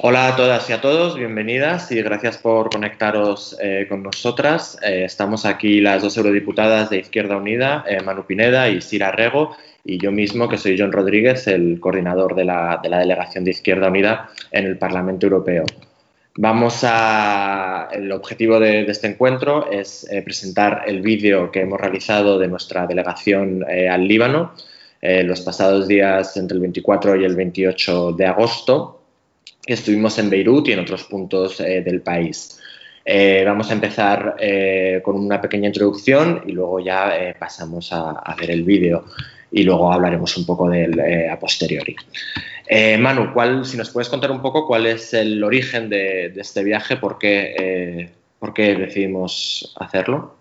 Hola a todas y a todos, bienvenidas y gracias por conectaros eh, con nosotras. Eh, estamos aquí las dos eurodiputadas de Izquierda Unida, eh, Manu Pineda y Sira Rego, y yo mismo, que soy John Rodríguez, el coordinador de la, delegación de Izquierda Unida en el Parlamento Europeo. Vamos a. El objetivo de, este encuentro es presentar el vídeo que hemos realizado de nuestra delegación al Líbano los pasados días entre el 24 y el 28 de agosto estuvimos en Beirut y en otros puntos eh, del país. Eh, vamos a empezar eh, con una pequeña introducción y luego ya pasamos a, ver el vídeo y luego hablaremos un poco del a posteriori. Manu, ¿cuál, si nos puedes contar un poco cuál es el origen de, de este viaje, por qué, por qué decidimos hacerlo?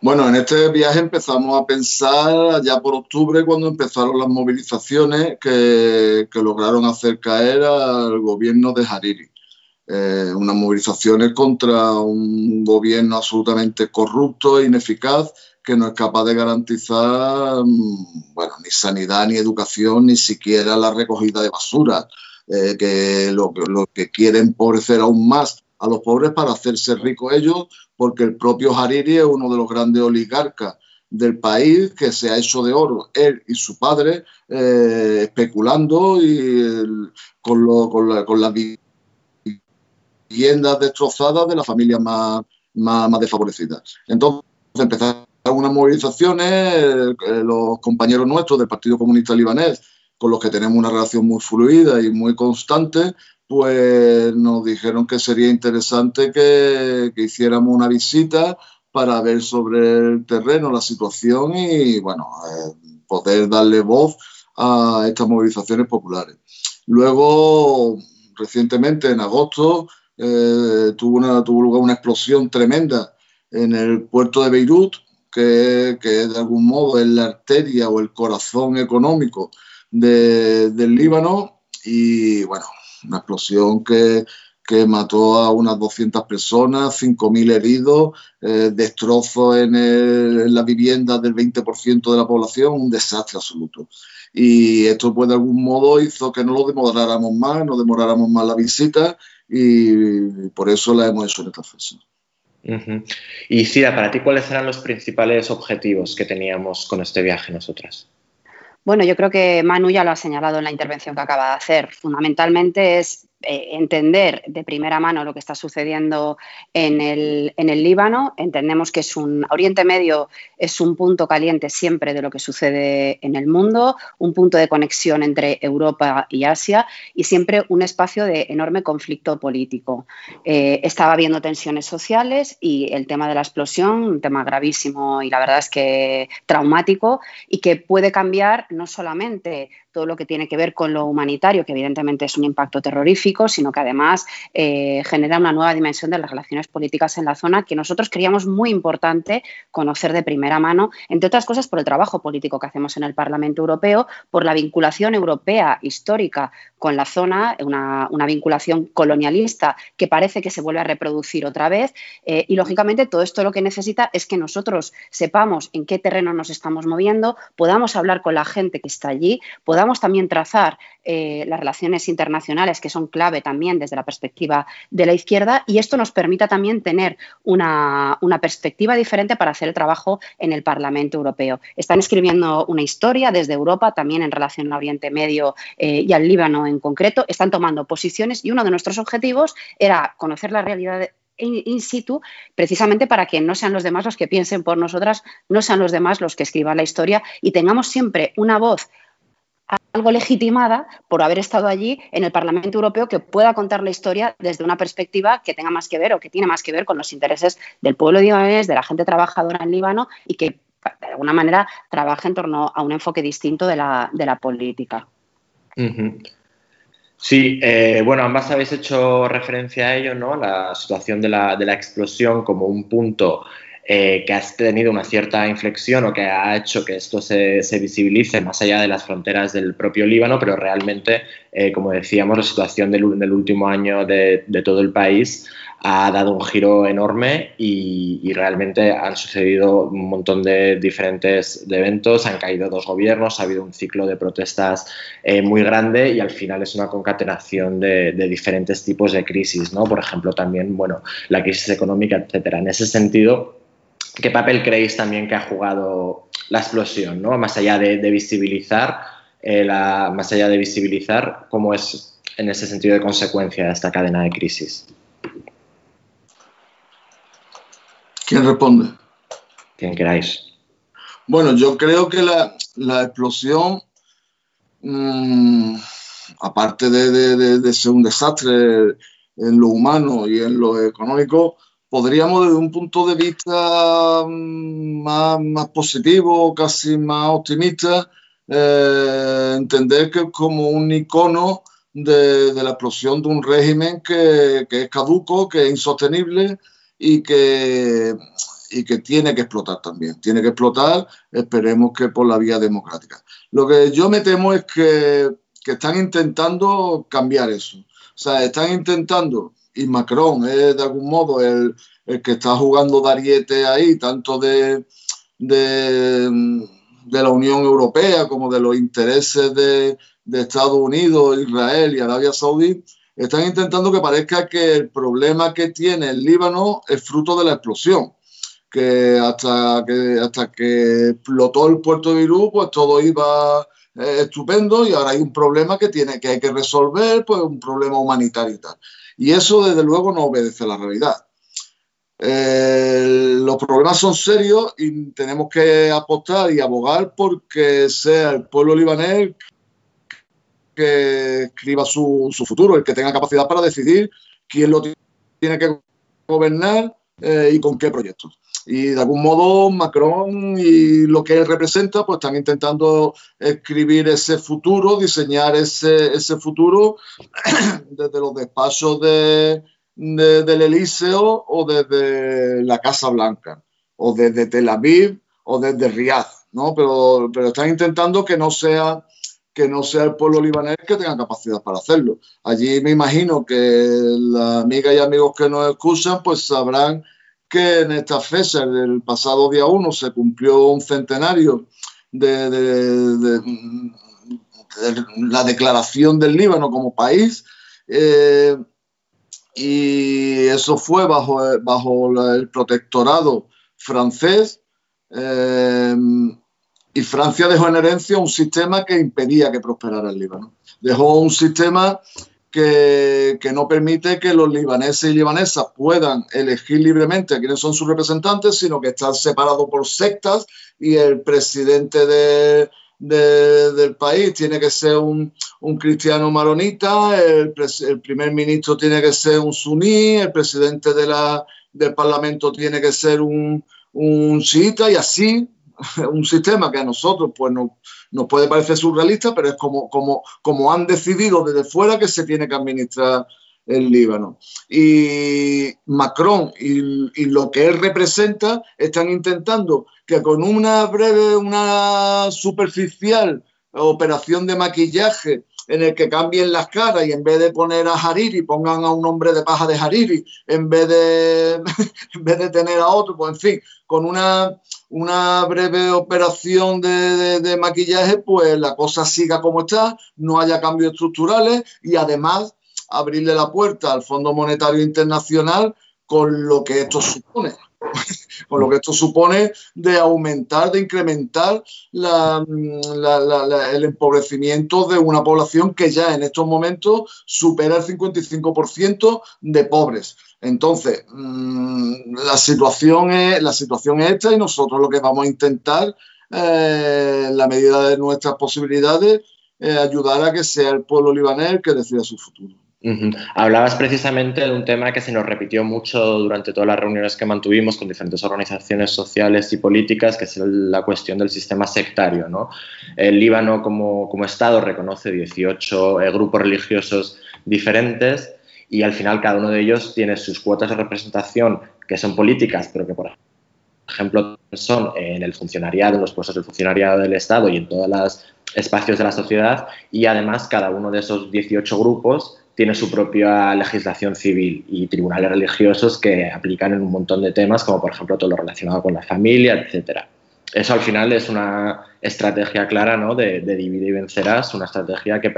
Bueno, en este viaje empezamos a pensar ya por octubre cuando empezaron las movilizaciones que, lograron hacer caer al gobierno de Hariri. Eh, unas movilizaciones contra un gobierno absolutamente corrupto e ineficaz que no es capaz de garantizar mm, bueno, ni sanidad, ni educación, ni siquiera la recogida de basura, eh, que lo, lo que quiere empobrecer aún más a los pobres para hacerse ricos ellos porque el propio Hariri es uno de los grandes oligarcas del país que se ha hecho de oro, él y su padre, eh, especulando y con, las viviendas destrozadas de las familias más, más, desfavorecidas. Entonces empezaron unas movilizaciones, eh, los compañeros nuestros del Partido Comunista Libanés, con los que tenemos una relación muy fluida y muy constante, pues nos dijeron que sería interesante que, hiciéramos una visita para ver sobre el terreno la situación y, bueno, eh, poder darle voz a estas movilizaciones populares. Luego, recientemente, en agosto, eh, tuvo, lugar una explosión tremenda en el puerto de Beirut, que, de algún modo es la arteria o el corazón económico del Líbano. Y bueno, una explosión que, mató a unas 200 personas, 5.000 heridos, eh, destrozos en, en, la vivienda del 20% de la población, un desastre absoluto. Y esto, pues, de algún modo hizo que no lo demoráramos más, no demoráramos más la visita y por eso la hemos hecho en esta fecha. Y Cira, para ti, ¿cuáles eran los principales objetivos que teníamos con este viaje nosotras? Bueno, yo creo que Manu ya lo ha señalado en la intervención que acaba de hacer. Fundamentalmente es eh, entender de primera mano lo que está sucediendo en el, Líbano. Entendemos que es un Oriente Medio es un punto caliente siempre de lo que sucede en el mundo, un punto de conexión entre Europa y Asia y siempre un espacio de enorme conflicto político. Eh, estaba habiendo tensiones sociales y el tema de la explosión, un tema gravísimo y la verdad es que traumático y que puede cambiar no solamente todo lo que tiene que ver con lo humanitario, que evidentemente es un impacto terrorífico, sino que además eh, genera una nueva dimensión de las relaciones políticas en la zona que nosotros creíamos muy importante conocer de primera mano, entre otras cosas por el trabajo político que hacemos en el Parlamento Europeo, por la vinculación europea histórica con la zona, una, vinculación colonialista que parece que se vuelve a reproducir otra vez. Eh, y lógicamente todo esto lo que necesita es que nosotros sepamos en qué terreno nos estamos moviendo, podamos hablar con la gente que está allí, podamos también trazar eh, las relaciones internacionales que son clave también desde la perspectiva de la izquierda y esto nos permita también tener una, perspectiva diferente para hacer el trabajo en el Parlamento Europeo. Están escribiendo una historia desde Europa también en relación al Oriente Medio eh, y al Líbano en concreto, están tomando posiciones y uno de nuestros objetivos era conocer la realidad in situ, precisamente para que no sean los demás los que piensen por nosotras, no sean los demás los que escriban la historia y tengamos siempre una voz algo legitimada por haber estado allí en el Parlamento Europeo que pueda contar la historia desde una perspectiva que tenga más que ver o que tiene más que ver con los intereses del pueblo libanés, de la gente trabajadora en Líbano y que de alguna manera trabaje en torno a un enfoque distinto de la, política. Sí, eh, bueno, ambas habéis hecho referencia a ello, ¿no? La situación de la, de la explosión como un punto eh, que ha tenido una cierta inflexión o que ha hecho que esto se, visibilice más allá de las fronteras del propio Líbano, pero realmente, eh, como decíamos, la situación del, último año de, de todo el país ha dado un giro enorme y, realmente han sucedido un montón de diferentes eventos, han caído dos gobiernos, ha habido un ciclo de protestas eh, muy grande y al final es una concatenación de, diferentes tipos de crisis, ¿no? Por ejemplo, también, bueno, la crisis económica, etcétera. En ese sentido, ¿qué papel creéis también que ha jugado la explosión, ¿no? Más allá de, visibilizar, eh, la, más allá de visibilizar cómo es en ese sentido de consecuencia esta cadena de crisis. ¿Quién responde? Quien queráis. Bueno, yo creo que la, explosión, mm, aparte de, ser un desastre en lo humano y en lo económico, podríamos desde un punto de vista mm, más, positivo, casi más optimista, eh, entender que es como un icono de, la explosión de un régimen que, que es caduco, que es insostenible y que, y que tiene que explotar también. Tiene que explotar, esperemos que por la vía democrática. Lo que yo me temo es que, que están intentando cambiar eso. O sea, están intentando, y Macron es de algún modo el, el que está jugando Dariete ahí, tanto de, de, la Unión Europea como de los intereses de, Estados Unidos, Israel y Arabia Saudí, están intentando que parezca que el problema que tiene el Líbano es fruto de la explosión, que hasta que, hasta que explotó el puerto de Beirut, pues todo iba eh, estupendo y ahora hay un problema que, tiene, que hay que resolver, pues un problema humanitario y tal. Y eso desde luego no obedece a la realidad. Eh, los problemas son serios y tenemos que apostar y abogar porque sea el pueblo libanés que escriba su, futuro, el que tenga capacidad para decidir quién lo tiene que gobernar eh, y con qué proyectos. Y de algún modo Macron y lo que él representa, pues están intentando escribir ese futuro, diseñar ese, ese futuro desde los despachos de, del Elíseo o desde la Casa Blanca, o desde Tel Aviv o desde Riyadh, ¿no? Pero, pero están intentando que no sea que no sea el pueblo libanés que tenga capacidad para hacerlo. Allí me imagino que las amigas y amigos que nos escuchan pues sabrán que en esta fecha, el pasado día 1, se cumplió un centenario de, la declaración del Líbano como país. Eh, y eso fue bajo, bajo el protectorado francés. Eh, y Francia dejó en herencia un sistema que impedía que prosperara el Líbano. Dejó un sistema que, no permite que los libaneses y libanesas puedan elegir libremente a quiénes son sus representantes, sino que están separados por sectas y el presidente del país tiene que ser un, cristiano maronita, el, primer ministro tiene que ser un suní, el presidente de la, del parlamento tiene que ser un, un chiita y así un sistema que a nosotros pues nos puede parecer surrealista, pero es como, como, como han decidido desde fuera que se tiene que administrar el Líbano. Y Macron y, lo que él representa están intentando que con una breve, una superficial operación de maquillaje en el que cambien las caras y en vez de poner a Hariri pongan a un hombre de paja de Hariri, en vez de, en vez de tener a otro, pues en fin, con una, una breve operación de, maquillaje, pues la cosa siga como está, no haya cambios estructurales y además abrirle la puerta al Fondo Monetario Internacional con lo que esto supone. con lo que esto supone de aumentar, de incrementar el empobrecimiento de una población que ya en estos momentos supera el 55% de pobres. Entonces, mm, la, situación es, la situación es esta y nosotros lo que vamos a intentar, eh, en la medida de nuestras posibilidades, es ayudar a que sea el pueblo libanés el que decida su futuro. Hablabas precisamente de un tema que se nos repitió mucho durante todas las reuniones que mantuvimos con diferentes organizaciones sociales y políticas, que es la cuestión del sistema sectario. ¿no? El Líbano como, como Estado reconoce 18 eh, grupos religiosos diferentes y al final cada uno de ellos tiene sus cuotas de representación que son políticas, pero que por ejemplo, son en el funcionariado, en los puestos del funcionariado del Estado y en todos los espacios de la sociedad. Y además, cada uno de esos 18 grupos tiene su propia legislación civil y tribunales religiosos que aplican en un montón de temas, como por ejemplo todo lo relacionado con la familia, etcétera. Eso al final es una estrategia clara ¿no? de, de dividir y vencerás, una estrategia que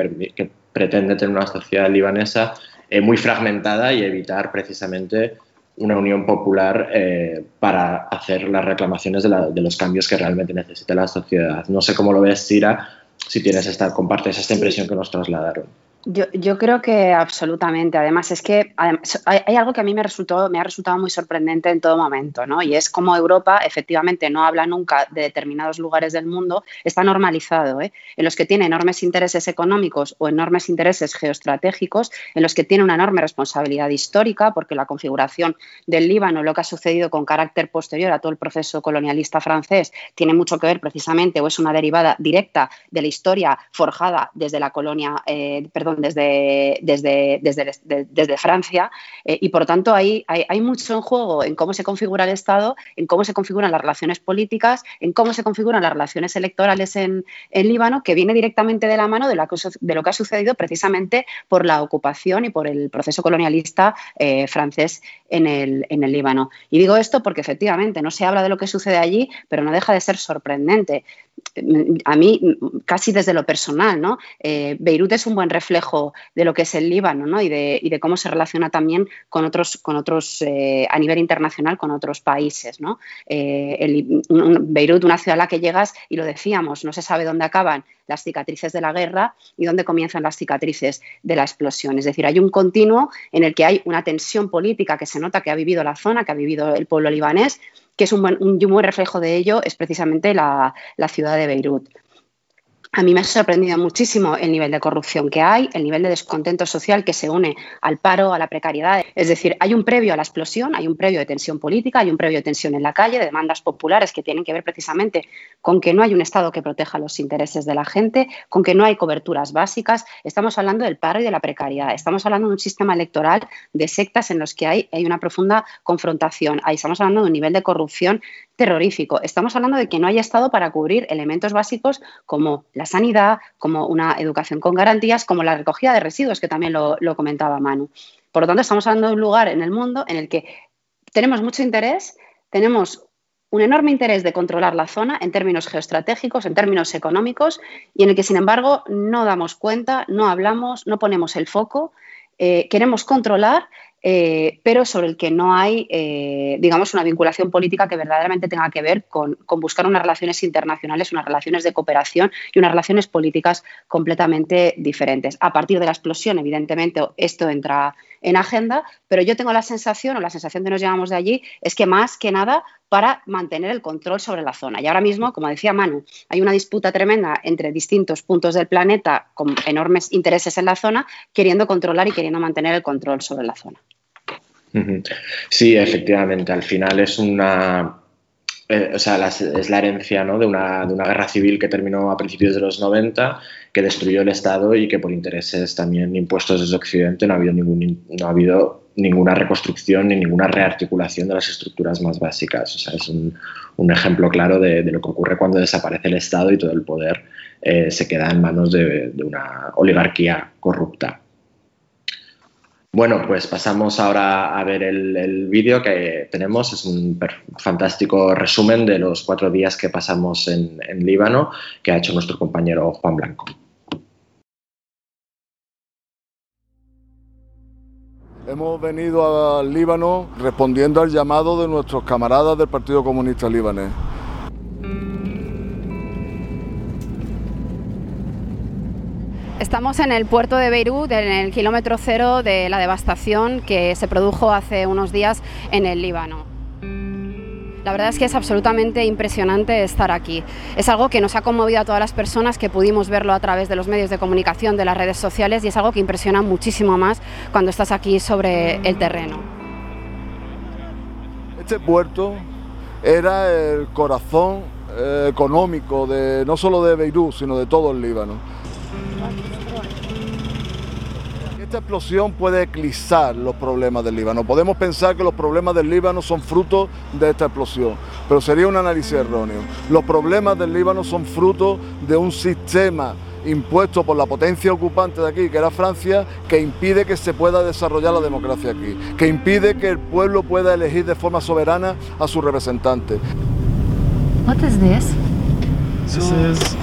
pretende tener una sociedad libanesa eh, muy fragmentada y evitar precisamente una unión popular eh, para hacer las reclamaciones de, los cambios que realmente necesita la sociedad. No sé cómo lo ves, Sira, si tienes esta, compartes esta impresión que nos trasladaron. Yo, creo que absolutamente. Además, es que hay, algo que a mí me, resultó, me ha resultado muy sorprendente en todo momento, ¿no? Y es como Europa efectivamente no habla nunca de determinados lugares del mundo, está normalizado, ¿eh? en los que tiene enormes intereses económicos o enormes intereses geoestratégicos, en los que tiene una enorme responsabilidad histórica, porque la configuración del Líbano, lo que ha sucedido con carácter posterior a todo el proceso colonialista francés, tiene mucho que ver precisamente o es una derivada directa de la historia forjada desde la colonia, eh, perdón, desde, desde, desde, Francia eh, y por tanto hay, hay, mucho en juego en cómo se configura el Estado, en cómo se configuran las relaciones políticas, en cómo se configuran las relaciones electorales en, Líbano, que viene directamente de la mano de, de, lo que ha sucedido precisamente por la ocupación y por el proceso colonialista eh, francés en el, en el Líbano. Y digo esto porque efectivamente no se habla de lo que sucede allí, pero no deja de ser sorprendente a mí casi desde lo personal, ¿no? Eh, Beirut es un buen reflejo de lo que es el Líbano, ¿no? Y de, cómo se relaciona también con otros, con otros eh, a nivel internacional, con otros países, ¿no? Eh, Beirut, una ciudad a la que llegas y lo decíamos, no se sabe dónde acaban las cicatrices de la guerra y dónde comienzan las cicatrices de la explosión. Es decir, hay un continuo en el que hay una tensión política que se nota que ha vivido la zona, que ha vivido el pueblo libanés, que es un buen, reflejo de ello, es precisamente la ciudad de Beirut. A mí me ha sorprendido muchísimo el nivel de corrupción que hay, el nivel de descontento social que se une al paro, a la precariedad. Es decir, hay un previo a la explosión, hay un previo de tensión política, hay un previo de tensión en la calle, de demandas populares que tienen que ver precisamente con que no hay un Estado que proteja los intereses de la gente, con que no hay coberturas básicas. Estamos hablando del paro y de la precariedad. Estamos hablando de un sistema electoral de sectas en los que hay, hay una profunda confrontación. Ahí estamos hablando de un nivel de corrupción terrorífico. Estamos hablando de que no haya Estado para cubrir elementos básicos como la sanidad, como una educación con garantías, como la recogida de residuos, que también lo, comentaba Manu. Por lo tanto, estamos hablando de un lugar en el mundo en el que tenemos mucho interés, tenemos un enorme interés de controlar la zona en términos geoestratégicos, en términos económicos, y en el que, sin embargo, no damos cuenta, no hablamos, no ponemos el foco, eh, queremos controlar eh, pero sobre el que no hay, eh, digamos, una vinculación política que verdaderamente tenga que ver con, buscar unas relaciones internacionales, unas relaciones de cooperación y unas relaciones políticas completamente diferentes. A partir de la explosión, evidentemente, esto entra en agenda, pero yo tengo la sensación, o la sensación que nos llevamos de allí, es que más que nada para mantener el control sobre la zona. Y ahora mismo, como decía Manu, hay una disputa tremenda entre distintos puntos del planeta con enormes intereses en la zona, queriendo controlar y queriendo mantener el control sobre la zona. Sí, efectivamente. Al final es una. Eh, o sea, es la herencia ¿no? de, una, de, una, guerra civil que terminó a principios de los 90, que destruyó el Estado y que por intereses también impuestos desde Occidente no ha habido, ningún, no ha habido ninguna reconstrucción ni ninguna rearticulación de las estructuras más básicas. O sea, es un, ejemplo claro de, lo que ocurre cuando desaparece el Estado y todo el poder eh, se queda en manos de, una oligarquía corrupta. Bueno, pues pasamos ahora a ver el, vídeo que tenemos. Es un fantástico resumen de los cuatro días que pasamos en Líbano que ha hecho nuestro compañero Juan Blanco. Hemos venido al Líbano respondiendo al llamado de nuestros camaradas del Partido Comunista Libanés. Estamos en el puerto de Beirut, en el kilómetro cero de la devastación que se produjo hace unos días en el Líbano. La verdad es que es absolutamente impresionante estar aquí. Es algo que nos ha conmovido a todas las personas que pudimos verlo a través de los medios de comunicación, de las redes sociales y es algo que impresiona muchísimo más cuando estás aquí sobre el terreno. Este puerto era el corazón eh, económico de no solo de Beirut, sino de todo el Líbano esta explosión puede eclipsar los problemas del Líbano. Podemos pensar que los problemas del Líbano son fruto de esta explosión, pero sería un análisis erróneo. Los problemas del Líbano son fruto de un sistema impuesto por la potencia ocupante de aquí, que era Francia, que impide que se pueda desarrollar la democracia aquí, que impide que el pueblo pueda elegir de forma soberana a sus representantes. What is this? This is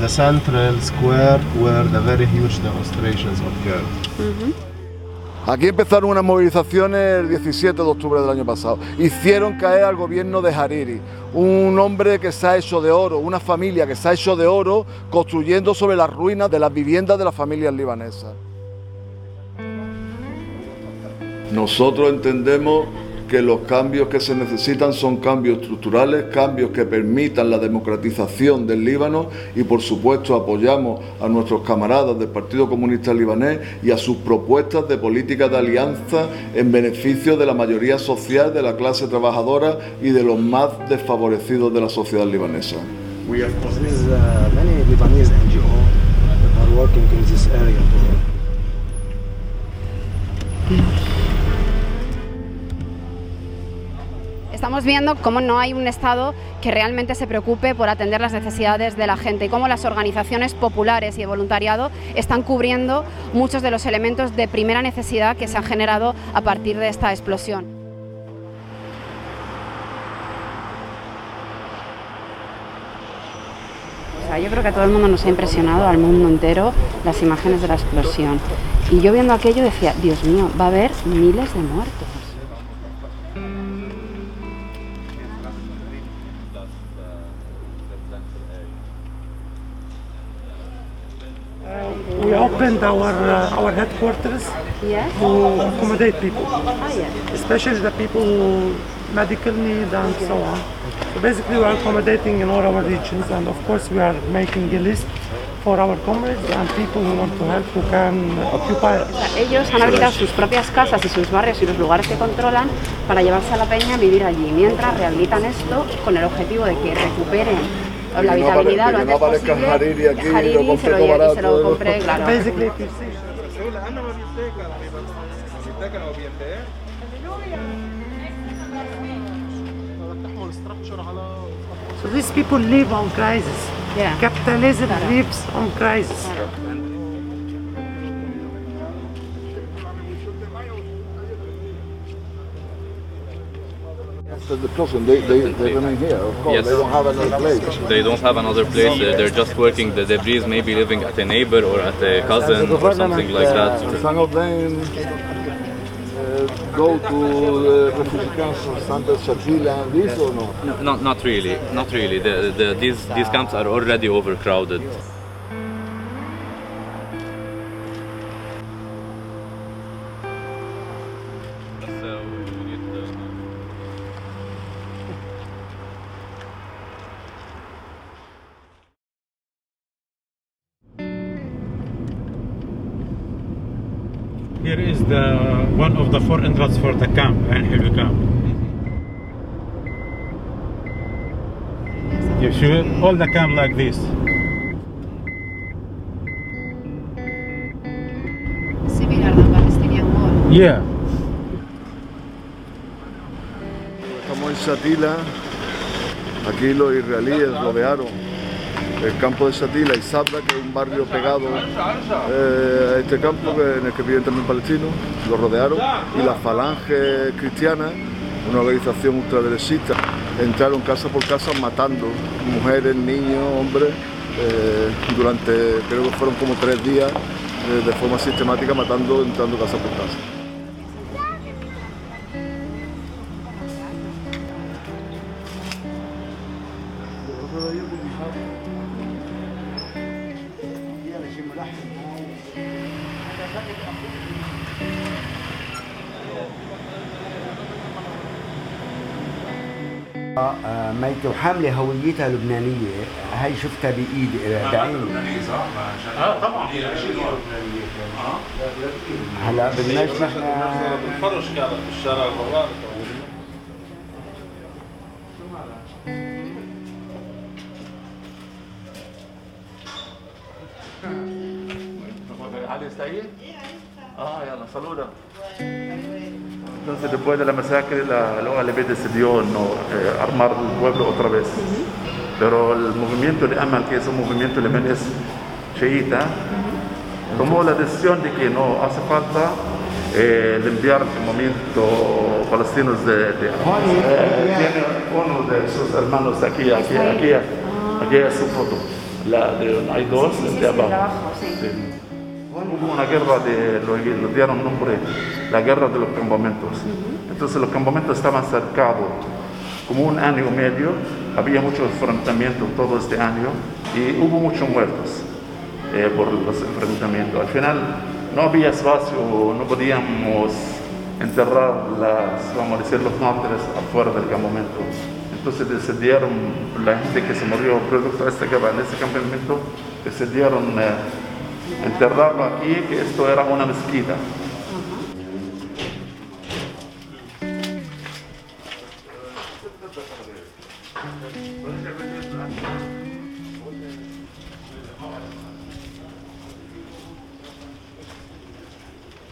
the central square where the very huge demonstrations occurred. Aquí empezaron unas movilizaciones el 17 de octubre del año pasado. Hicieron caer al gobierno de Hariri, un hombre que se ha hecho de oro, una familia que se ha hecho de oro construyendo sobre las ruinas de las viviendas de las familias libanesas. Nosotros entendemos que los cambios que se necesitan son cambios estructurales, cambios que permitan la democratización del Líbano y por supuesto apoyamos a nuestros camaradas del Partido Comunista Libanés y a sus propuestas de política de alianza en beneficio de la mayoría social, de la clase trabajadora y de los más desfavorecidos de la sociedad libanesa. Estamos viendo cómo no hay un Estado que realmente se preocupe por atender las necesidades de la gente y cómo las organizaciones populares y de voluntariado están cubriendo muchos de los elementos de primera necesidad que se han generado a partir de esta explosión. Yo creo que a todo el mundo nos ha impresionado, al mundo entero, las imágenes de la explosión. Y yo viendo aquello decía, Dios mío, va a haber miles de muertos. We opened our uh, our headquarters Yes. to accommodate people, Ah, yes. especially the people who medical need and so on. So basically, we are accommodating in all our regions, and of course, we are making a list for our comrades and people who want to help who can occupy. Ellos han habilitado sus propias casas y sus barrios y los lugares que controlan para llevarse a la peña a vivir allí, mientras rehabilitan esto con el objetivo de que recuperen la que no habitabilidad apare- lo que no antes aparezca posible. Hariri aquí y lo Hariri compre se lo, todo lleve- se barato, lo ¿no? compré, claro. Basically, if you see. So these people live on crisis. Yeah. Capitalism lives on crisis. The person, they, they, they remain here, of course, Yes. they don't have another place. They don't have another place. uh, They're just working the debris, maybe living at a neighbor or at a cousin or something like that. Some of them uh, go to the refugee camps of Santa Shatila and this or no? Not, not really, not really. The, the, these, these camps are already overcrowded. Uh, one of the four entrances for the camp, Al Hilwi camp. You see all the camp like this. Similar to Palestinian wall. Yeah. Estamos en Shatila, aquí los israelíes rodearon el campo de Shatila y Sabra, que es un barrio pegado eh, a este campo en el que viven también palestinos, lo rodearon y la falange cristiana, una organización ultraderechista, entraron casa por casa matando mujeres, niños, hombres, eh, durante creo que fueron como tres días eh, de forma sistemática matando, entrando casa por casa. بنت وحامله هويتها لبنانية. هي شفتها بإيدي. إيه، بعيني آه طبعا. آه. هلا بدناش نحن بنفرش كانت بالشارع الغرار علي سعيد؟ آه يلا صلوا له طيب، Entonces, después de la masacre, la, la OLP decidió no, eh, armar el pueblo otra vez. Pero el movimiento de Amal, que es un movimiento libanés chiita, tomó la decisión de que no hace falta eh, enviar campamentos palestinos de, de eh, tiene uno de sus hermanos aquí, aquí, aquí, aquí es su foto. La de, hay dos de abajo. Sí. Hubo una guerra de, lo, lo dieron nombre, la guerra de los campamentos. Entonces los campamentos estaban cercados como un año y medio, había muchos enfrentamientos todo este año y hubo muchos muertos eh, por los enfrentamientos. Al final no había espacio, no podíamos enterrar las, vamos a decir, los mártires afuera del campamento. Entonces decidieron, la gente que se murió producto de esta guerra en ese campamento, decidieron eh, enterrarlo aquí, que esto era una mezquita.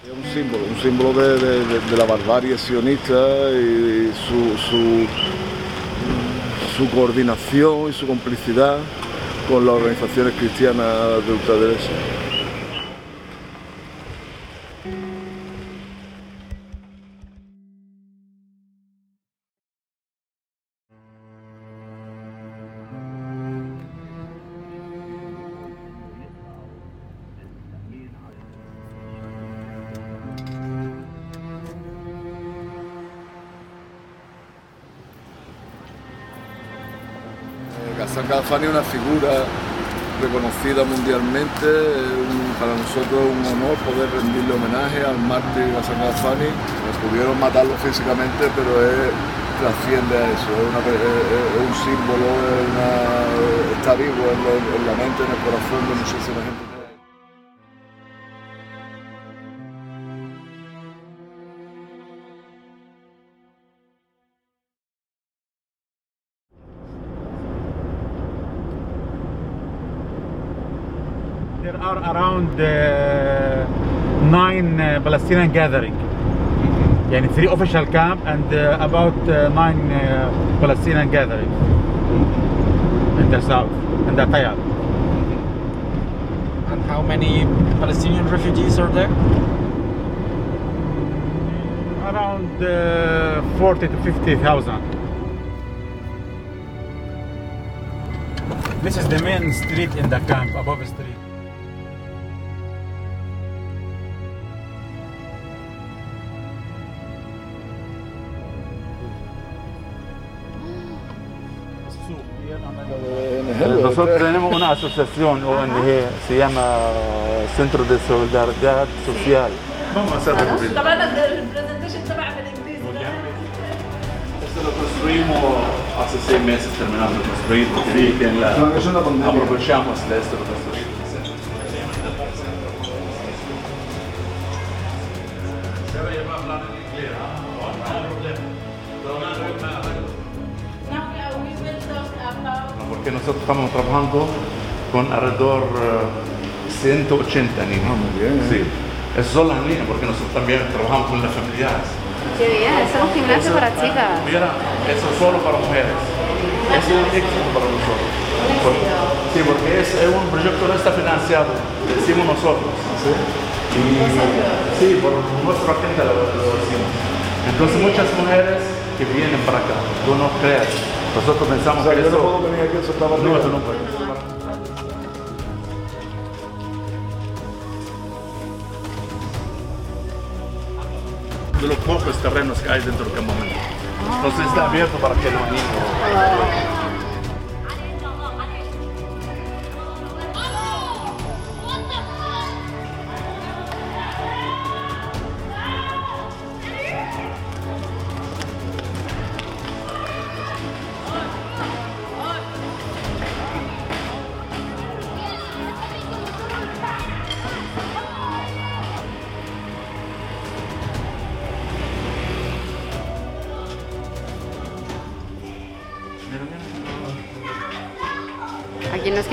Es un símbolo, un símbolo de, de- la barbarie sionista y su, su, su coordinación y su complicidad con las organizaciones cristianas de ultraderecha. Hassan Ghalfani es una figura reconocida mundialmente, para nosotros es un honor poder rendirle homenaje al mártir Hassan Ghalfani. Nos pudieron matarlo físicamente, pero trasciende a eso, es, un símbolo, está vivo en, en la mente, en el corazón de muchísima gente. around uh, nine uh, Palestinian gathering. يعني three official camp and uh, about uh, nine uh, Palestinian gathering in the south, in the Tayar. And how many Palestinian refugees are there? Around uh, 40 to 50,000. This is the main street in the camp, above the street. asociación ONG, se llama Centro de Solidaridad Social. Vamos a hacerlo por طبعا البرزنتيشن تبعها بالانجليزي Esto lo construimos hace seis meses, terminamos de construir, porque vi que en la, aprovechamos de esto lo construimos. Porque nosotros estamos trabajando con alrededor eh, 180 niños. Sí. Eso son las niñas, porque nosotros también trabajamos con las familiares. Qué bien, es un gimnasio para chicas. Mira, eso es solo para mujeres. Es un éxito para nosotros. Por- sí, porque es, es un proyecto no está financiado, decimos nosotros. ¿sí? Y, sí, por nuestra gente lo, lo decimos. Entonces muchas mujeres que vienen para acá, tú no creas. Nosotros pensamos que eso... No, eso no puede. De los pocos terrenos que hay dentro del campamento. Entonces está abierto para que los niños.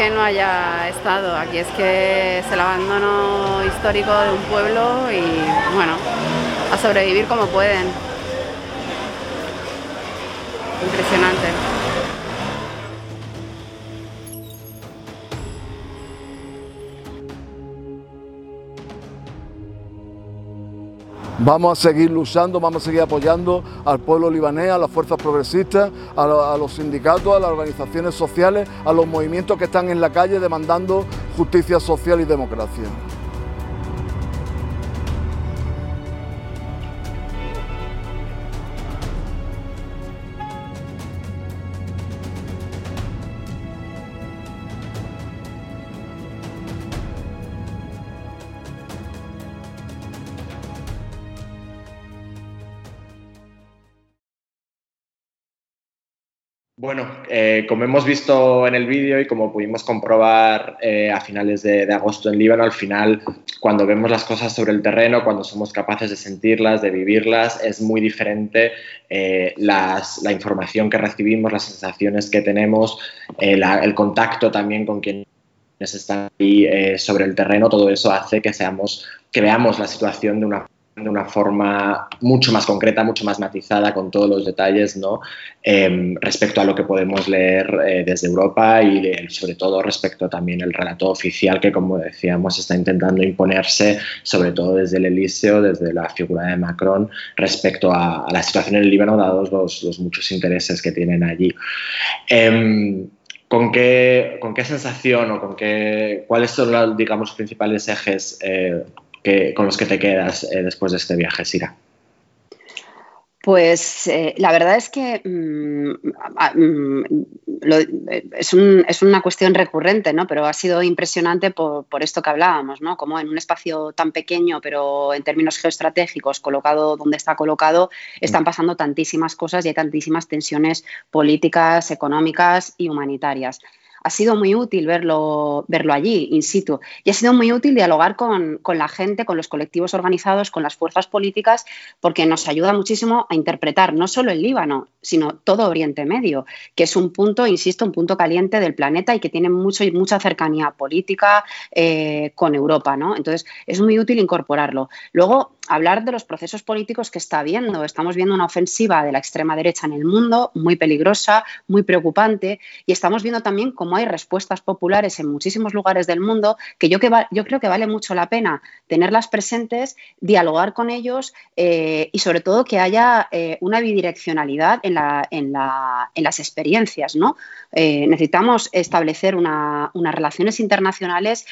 No haya estado, aquí es que es el abandono histórico de un pueblo y bueno, a sobrevivir como pueden. Vamos a seguir luchando, vamos a seguir apoyando al pueblo libanés, a las fuerzas progresistas, a, lo- a los sindicatos, a las organizaciones sociales, a los movimientos que están en la calle demandando justicia social y democracia. Eh, como hemos visto en el vídeo y como pudimos comprobar eh, a finales de, agosto en Líbano, al final, cuando vemos las cosas sobre el terreno, cuando somos capaces de sentirlas, de vivirlas, es muy diferente eh, las- la información que recibimos, las sensaciones que tenemos, eh, el contacto también con quienes están ahí sobre el terreno, todo eso hace que seamos, que veamos la situación de una de una forma mucho más concreta, mucho más matizada, con todos los detalles, ¿no? Em, respecto a lo que podemos leer eh, desde Europa y eh, sobre todo respecto también al relato oficial que, como decíamos, está intentando imponerse, sobre todo desde el Elíseo, desde la figura de Macron, respecto a, la situación en el Líbano, dados los, muchos intereses que tienen allí. Em, ¿Con qué, ¿Con qué sensación o con qué, cuáles son los, digamos, principales ejes eh, que, con los que te quedas eh, después de este viaje, Sira? Pues eh, la verdad es que mm, mm, lo- eh, es, un- es una cuestión recurrente, ¿no? Pero ha sido impresionante por, por esto que hablábamos, ¿no? Como en un espacio tan pequeño, pero en términos geoestratégicos, colocado donde está colocado, están pasando tantísimas cosas y hay tantísimas tensiones políticas, económicas y humanitarias. Ha sido muy útil verlo, verlo allí, in situ, y ha sido muy útil dialogar con, con la gente, con los colectivos organizados, con las fuerzas políticas, porque nos ayuda muchísimo a interpretar no solo el Líbano, sino todo Oriente Medio, que es un punto, insisto, un punto caliente del planeta y que tiene mucho, mucha cercanía política eh, con Europa. ¿no? Entonces, es muy útil incorporarlo. Luego, hablar de los procesos políticos que está habiendo. Estamos viendo una ofensiva de la extrema derecha en el mundo, muy peligrosa, muy preocupante, y estamos viendo también cómo hay respuestas populares en muchísimos lugares del mundo que yo, que va- yo creo que vale mucho la pena tenerlas presentes, dialogar con ellos eh, y sobre todo que haya eh, una bidireccionalidad en, la- en la- en las experiencias. ¿no? Eh, necesitamos establecer una- unas relaciones internacionales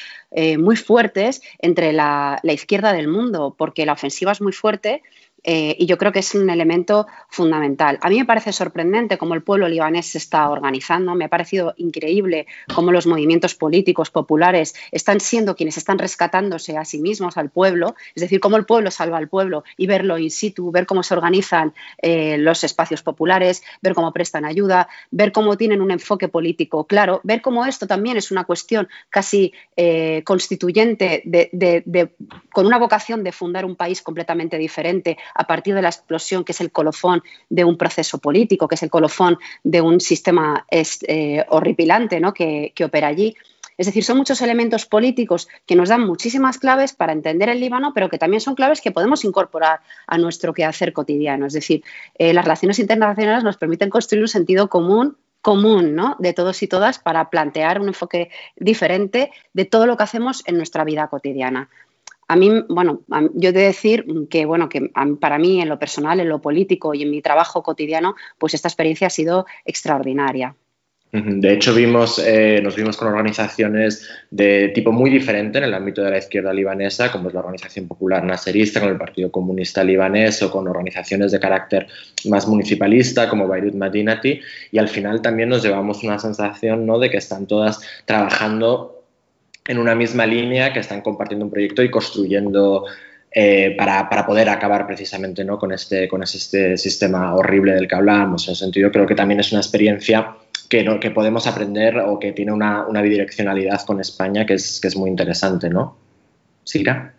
muy fuertes entre la, la izquierda del mundo, porque la ofensiva es muy fuerte eh, y yo creo que es un elemento fundamental. A mí me parece sorprendente cómo el pueblo libanés se está organizando, me ha parecido increíble cómo los movimientos políticos populares están siendo quienes están rescatándose a sí mismos, al pueblo, es decir, cómo el pueblo salva al pueblo y verlo in situ, ver cómo se organizan eh, los espacios populares, ver cómo prestan ayuda, ver cómo tienen un enfoque político claro, ver cómo esto también es una cuestión casi eh, constituyente de- con una vocación de fundar un país completamente diferente a partir de la explosión que es el colofón de un proceso político, que es el colofón de un sistema es- eh, horripilante ¿no? que, que opera allí. Es decir, son muchos elementos políticos que nos dan muchísimas claves para entender el Líbano, pero que también son claves que podemos incorporar a nuestro quehacer cotidiano. Es decir, eh, las relaciones internacionales nos permiten construir un sentido común común ¿no? de todos y todas para plantear un enfoque diferente de todo lo que hacemos en nuestra vida cotidiana. A mí, bueno, yo he de decir que, bueno, que para mí, en lo personal, en lo político y en mi trabajo cotidiano, pues esta experiencia ha sido extraordinaria. De hecho, vimos, eh, nos vimos con organizaciones de tipo muy diferente en el ámbito de la izquierda libanesa, como es la Organización Popular Nasserista, con el Partido Comunista Libanés, o con organizaciones de carácter más municipalista, como Beirut Madinati, y al final también nos llevamos una sensación ¿no? de que están todas trabajando en una misma línea, que están compartiendo un proyecto y construyendo eh, para, para poder acabar precisamente ¿no? con, este, con este sistema horrible del que hablábamos. En ese sentido, creo que también es una experiencia que, no- que podemos aprender o que tiene una, bidireccionalidad con España que es, que es muy interesante, ¿no? Sira.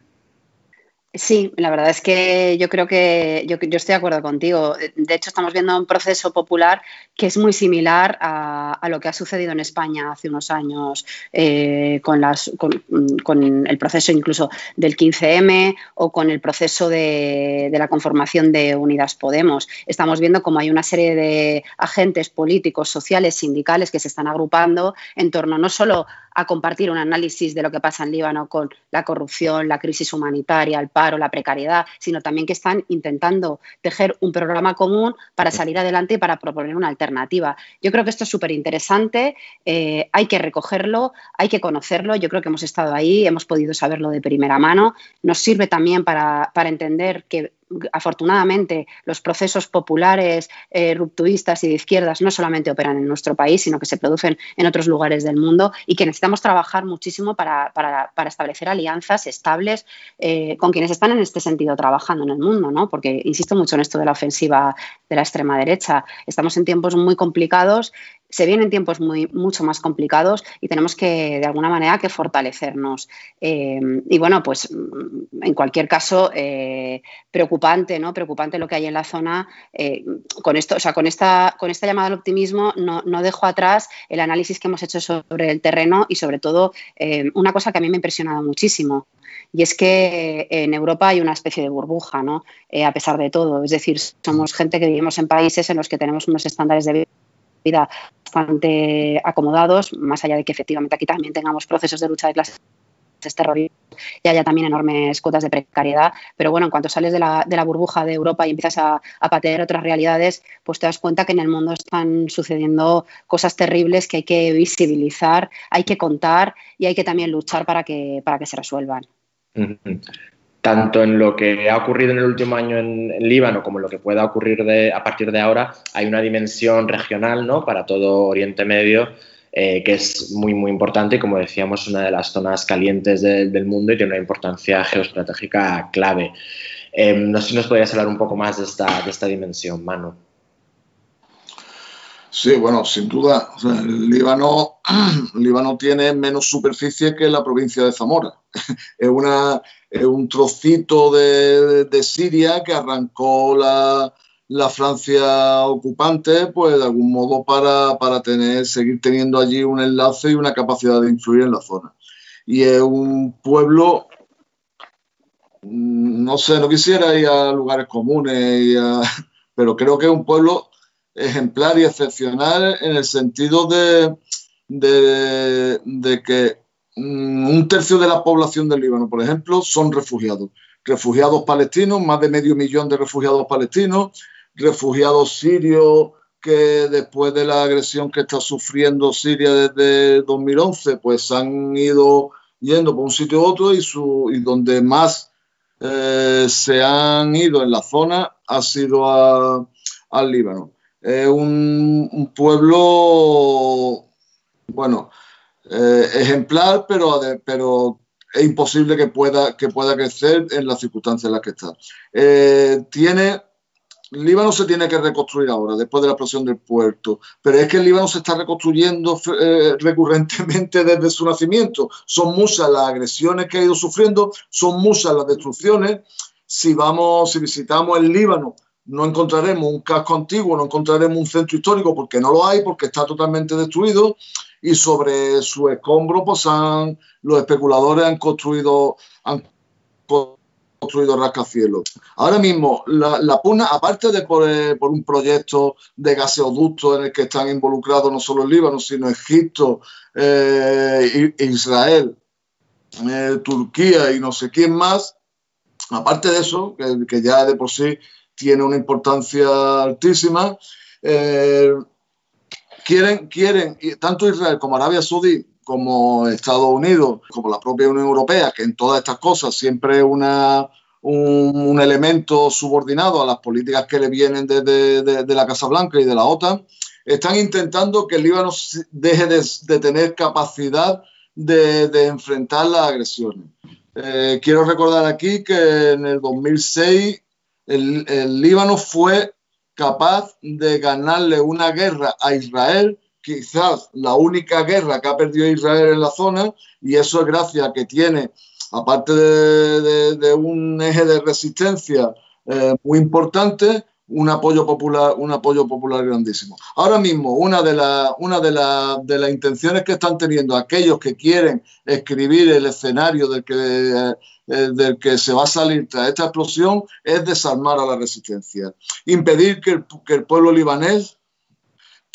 Sí, la verdad es que yo creo que yo, estoy de acuerdo contigo. De hecho, estamos viendo un proceso popular que es muy similar a, lo que ha sucedido en España hace unos años eh, con, las, con, el proceso incluso del 15M o con el proceso de, la conformación de Unidas Podemos. Estamos viendo cómo hay una serie de agentes políticos, sociales, sindicales que se están agrupando en torno no solo a compartir un análisis de lo que pasa en Líbano con la corrupción, la crisis humanitaria, el paro, la precariedad, sino también que están intentando tejer un programa común para salir adelante y para proponer una alternativa. Yo creo que esto es súper interesante, eh, hay que recogerlo, hay que conocerlo, yo creo que hemos estado ahí, hemos podido saberlo de primera mano, nos sirve también para, para entender que afortunadamente los procesos populares, eh, rupturistas y de izquierdas no solamente operan en nuestro país, sino que se producen en otros lugares del mundo y que necesitamos trabajar muchísimo para, establecer alianzas estables eh, con quienes están en este sentido trabajando en el mundo, ¿no? porque insisto mucho en esto de la ofensiva de la extrema derecha. Estamos en tiempos muy complicados se vienen tiempos muy, mucho más complicados y tenemos que, de alguna manera, que fortalecernos. Eh, y bueno, pues en cualquier caso, eh, preocupante, ¿no? Preocupante lo que hay en la zona. Eh, con esto, o sea, con esta, con esta llamada al optimismo, no, no, dejo atrás el análisis que hemos hecho sobre el terreno y sobre todo una cosa que a mí me ha impresionado muchísimo. Y es que en Europa hay una especie de burbuja, ¿no? a pesar de todo. Es decir, somos gente que vivimos en países en los que tenemos unos estándares de vida vida bastante acomodados, más allá de que efectivamente aquí también tengamos procesos de lucha de clases terroristas y haya también enormes cuotas de precariedad. Pero bueno, en cuanto sales de la, de la burbuja de Europa y empiezas a, a, patear otras realidades, pues te das cuenta que en el mundo están sucediendo cosas terribles que hay que visibilizar, hay que contar y hay que también luchar para que, para que se resuelvan tanto en lo que ha ocurrido en el último año en, Líbano como en lo que pueda ocurrir a partir de ahora, hay una dimensión regional ¿no? para todo Oriente Medio eh, que es muy, muy importante y, como decíamos, una de las zonas calientes del mundo y tiene una importancia geoestratégica clave. Eh, no sé si nos podrías hablar un poco más de esta, de esta dimensión, Manu. Sí, bueno, sin duda. Líbano, Líbano tiene menos superficie que la provincia de Zamora. es, una, es un trocito de, Siria que arrancó la, la, Francia ocupante, pues de algún modo para, para tener, seguir teniendo allí un enlace y una capacidad de influir en la zona. Y es un pueblo no sé, no quisiera ir a lugares comunes, pero creo que es un pueblo ejemplar y excepcional en el sentido de, de, que mm, un tercio de la población del Líbano, por ejemplo, son refugiados. Refugiados palestinos, más de medio millón de refugiados palestinos, refugiados sirios que después de la agresión que está sufriendo Siria desde 2011, pues han ido yendo por un sitio u otro y, su, y donde más eh, se han ido en la zona ha sido al Líbano es un, pueblo, bueno, eh, ejemplar, pero, pero es imposible que pueda, que pueda crecer en las circunstancias en las que está. Eh, tiene, Líbano se tiene que reconstruir ahora, después de la explosión del puerto, pero es que el Líbano se está reconstruyendo eh, recurrentemente desde su nacimiento. Son muchas las agresiones que ha ido sufriendo, son muchas las destrucciones. Si vamos, si visitamos el Líbano no encontraremos un casco antiguo, no encontraremos un centro histórico porque no lo hay, porque está totalmente destruido y sobre su escombro pues han, los especuladores han construido, han construido rascacielos. Ahora mismo, la, la puna, aparte de por, eh, un proyecto de gaseoducto en el que están involucrados no solo el Líbano, sino Egipto, eh, Israel, eh, Turquía y no sé quién más, aparte de eso, que ya de por sí tiene una importancia altísima. Eh, quieren, quieren, tanto Israel como Arabia Saudí, como Estados Unidos, como la propia Unión Europea, que en todas estas cosas siempre es una, un, elemento subordinado a las políticas que le vienen desde de, la Casa Blanca y de la OTAN, están intentando que el Líbano deje de, tener capacidad de, enfrentar las agresiones. Eh, quiero recordar aquí que en el 2006 el, Líbano fue capaz de ganarle una guerra a Israel, quizás la única guerra que ha perdido Israel en la zona, y eso es gracias a que tiene aparte de, un eje de resistencia eh, muy importante, un apoyo popular, un apoyo popular grandísimo. Ahora mismo, una de, una de, de las intenciones que están teniendo aquellos que quieren escribir el escenario del que, eh, del que se va a salir tras esta explosión es desarmar a la resistencia, impedir que el, que el pueblo libanés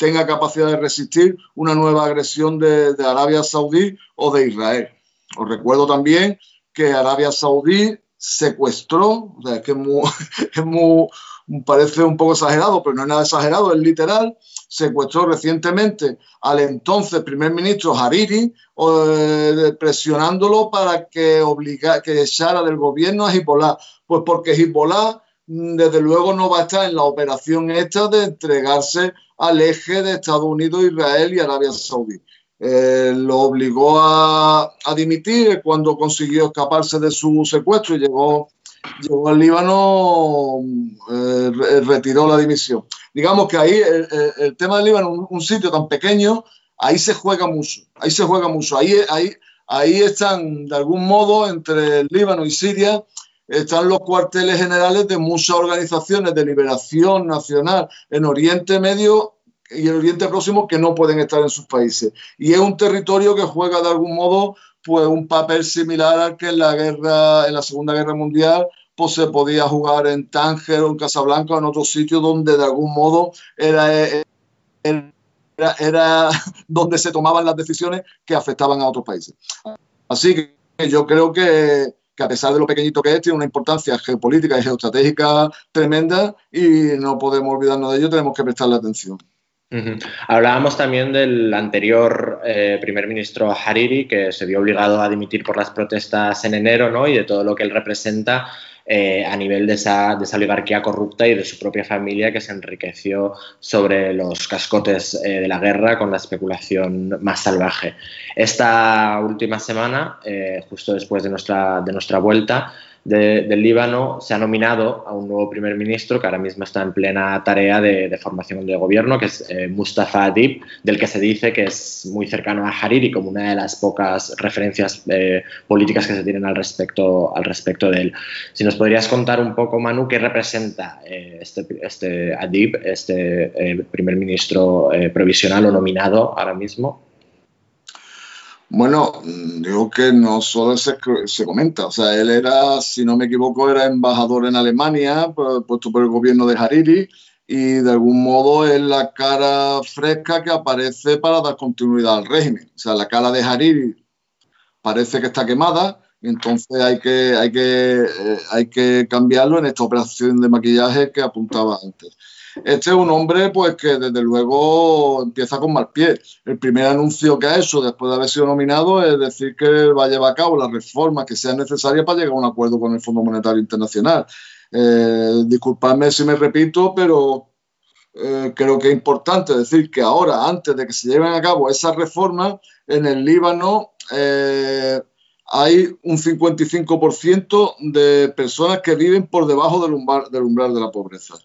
tenga capacidad de resistir una nueva agresión de, Arabia Saudí o de Israel. Os recuerdo también que Arabia Saudí secuestró, o sea, es que es muy, parece un poco exagerado, pero no es nada exagerado, es literal, secuestró recientemente al entonces primer ministro Hariri, eh, presionándolo para que, obliga, que echara del gobierno a Hezbollah. Pues porque Hezbollah, mm, desde luego, no va a estar en la operación esta de entregarse al eje de Estados Unidos, Israel y Arabia Saudí. Eh, lo obligó a, a, dimitir cuando consiguió escaparse de su secuestro y llegó llegó al Líbano, eh, retiró la dimisión. Digamos que ahí el, tema del Líbano, un, sitio tan pequeño, ahí se juega mucho, ahí se juega mucho. Ahí, ahí, ahí están, de algún modo, entre el Líbano y Siria, están los cuarteles generales de muchas organizaciones de liberación nacional en Oriente Medio y el Oriente Próximo que no pueden estar en sus países. Y es un territorio que juega de algún modo pues un papel similar al que en la guerra, en la Segunda Guerra Mundial, pues se podía jugar en Tánger o en Casablanca o en otro sitio donde de algún modo era, era, era donde se tomaban las decisiones que afectaban a otros países. Así que yo creo que, que a pesar de lo pequeñito que es, tiene una importancia geopolítica y geoestratégica tremenda y no podemos olvidarnos de ello, tenemos que prestarle atención. Hablábamos también del anterior eh, primer ministro Hariri, que se vio obligado a dimitir por las protestas en enero, ¿no? Y de todo lo que él representa eh, a nivel de esa, de esa, oligarquía corrupta y de su propia familia que se enriqueció sobre los cascotes eh, de la guerra con la especulación más salvaje. Esta última semana, justo después de nuestra, de nuestra vuelta, del Líbano se ha nominado a un nuevo primer ministro que ahora mismo está en plena tarea de, formación de gobierno, que es eh, Mustafa Adib, del que se dice que es muy cercano a Hariri como una de las pocas referencias eh, políticas que se tienen al respecto, al respecto de él. Si nos podrías contar un poco, Manu, qué representa eh, este, este, Adib, este primer ministro provisional o nominado ahora mismo. Bueno, digo que no solo se, se, comenta, o sea, él era, si no me equivoco, era embajador en Alemania, puesto por el gobierno de Hariri, y de algún modo es la cara fresca que aparece para dar continuidad al régimen. O sea, la cara de Hariri parece que está quemada, y entonces hay que, hay que, eh, hay que cambiarlo en esta operación de maquillaje que apuntaba antes. Este es un hombre pues que desde luego empieza con mal pie. El primer anuncio que ha hecho después de haber sido nominado es decir que va a llevar a cabo las reformas que sean necesarias para llegar a un acuerdo con el Fondo Monetario Internacional. Eh, disculpadme si me repito, pero eh, creo que es importante decir que ahora, antes de que se lleven a cabo esas reformas, en el Líbano eh, hay un 55% de personas que viven por debajo del del umbral de la pobreza.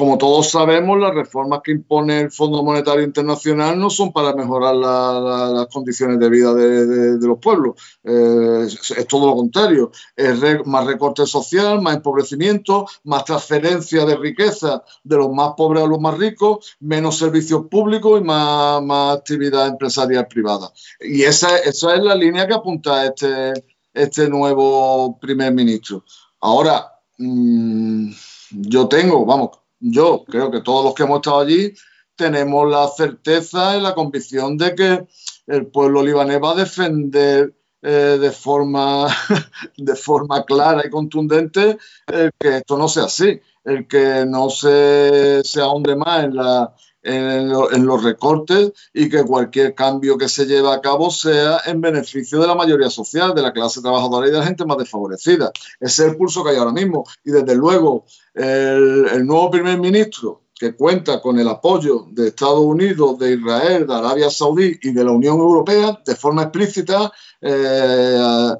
Como todos sabemos, las reformas que impone el Fondo Monetario Internacional no son para mejorar las condiciones de vida de, los pueblos. Eh, es, todo lo contrario. Es más recorte social, más empobrecimiento, más transferencia de riqueza de los más pobres a los más ricos, menos servicios públicos y más, actividad empresarial privada. Y esa, es la línea que apunta este, este nuevo primer ministro. Ahora, mm, yo tengo, vamos, yo creo que todos los que hemos estado allí tenemos la certeza y la convicción de que el pueblo libanés va a defender eh, de, forma, de forma clara y contundente que esto no sea así, el que no se, se ahonde más en, la, en, los recortes y que cualquier cambio que se lleve a cabo sea en beneficio de la mayoría social, de la clase trabajadora y de la gente más desfavorecida. Ese es el pulso que hay ahora mismo. Y desde luego, el, nuevo primer ministro que cuenta con el apoyo de Estados Unidos, de Israel, de Arabia Saudí y de la Unión Europea de forma explícita. Eh,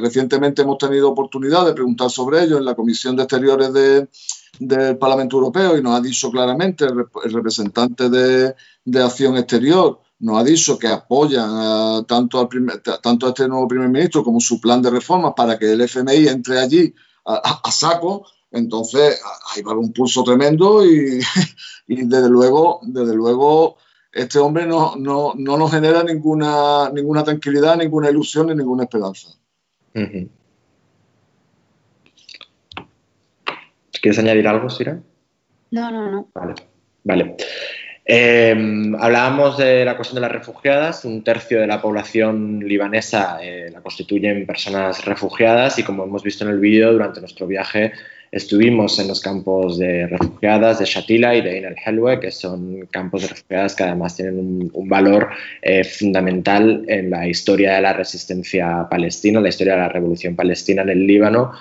recientemente hemos tenido oportunidad de preguntar sobre ello en la Comisión de Exteriores del Parlamento Europeo y nos ha dicho claramente el, representante de, Acción Exterior nos ha dicho que apoyan tanto, al tanto a este nuevo primer ministro como su plan de reformas para que el FMI entre allí a, saco, entonces ahí va un pulso tremendo y, desde luego, desde luego este hombre no, no, no, nos genera ninguna, ninguna tranquilidad, ninguna ilusión ni ninguna esperanza. ¿Quieres añadir algo, Sira? No, no, no. Vale. vale. Eh, hablábamos de la cuestión de las refugiadas. Un tercio de la población libanesa eh, la constituyen personas refugiadas y como hemos visto en el vídeo, durante nuestro viaje estuvimos en los campos de refugiadas de Shatila y de Ain el-Helwe, que son campos de refugiadas que además tienen un, valor eh, fundamental en la historia de la resistencia palestina, la historia de la revolución palestina en el Líbano.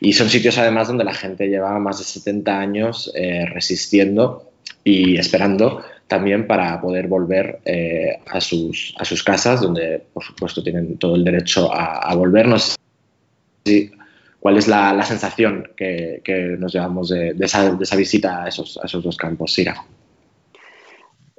Y son sitios además donde la gente llevaba más de 70 años resistiendo y esperando también para poder volver eh, a, sus, a sus casas, donde por supuesto tienen todo el derecho a, volvernos. ¿Cuál es la, sensación que, nos llevamos de, esa, visita a esos, a esos dos campos, Sira?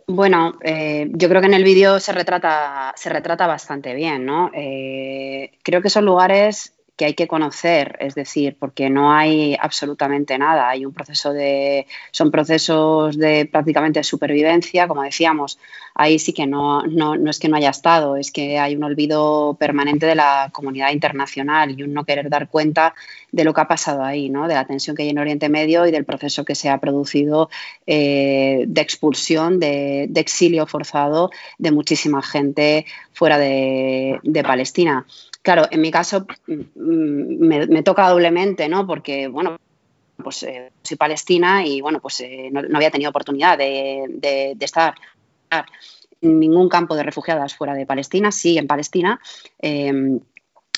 Bueno, eh, yo creo que en el vídeo se retrata, se retrata bastante bien, ¿no? Eh, creo que son lugares que hay que conocer, es decir, porque no hay absolutamente nada, hay un proceso de, son procesos de prácticamente supervivencia, como decíamos, ahí sí que no, no, no, es que no haya estado, es que hay un olvido permanente de la comunidad internacional y un no querer dar cuenta de lo que ha pasado ahí, ¿no? de la tensión que hay en Oriente Medio y del proceso que se ha producido eh, de expulsión, de, exilio forzado de muchísima gente fuera de, de Palestina. Claro, en mi caso mm, me, toca doblemente, ¿no? Porque, bueno, pues eh, soy palestina y, bueno, pues eh, no, había tenido oportunidad de, estar en ningún campo de refugiadas fuera de Palestina, sí en Palestina. Em,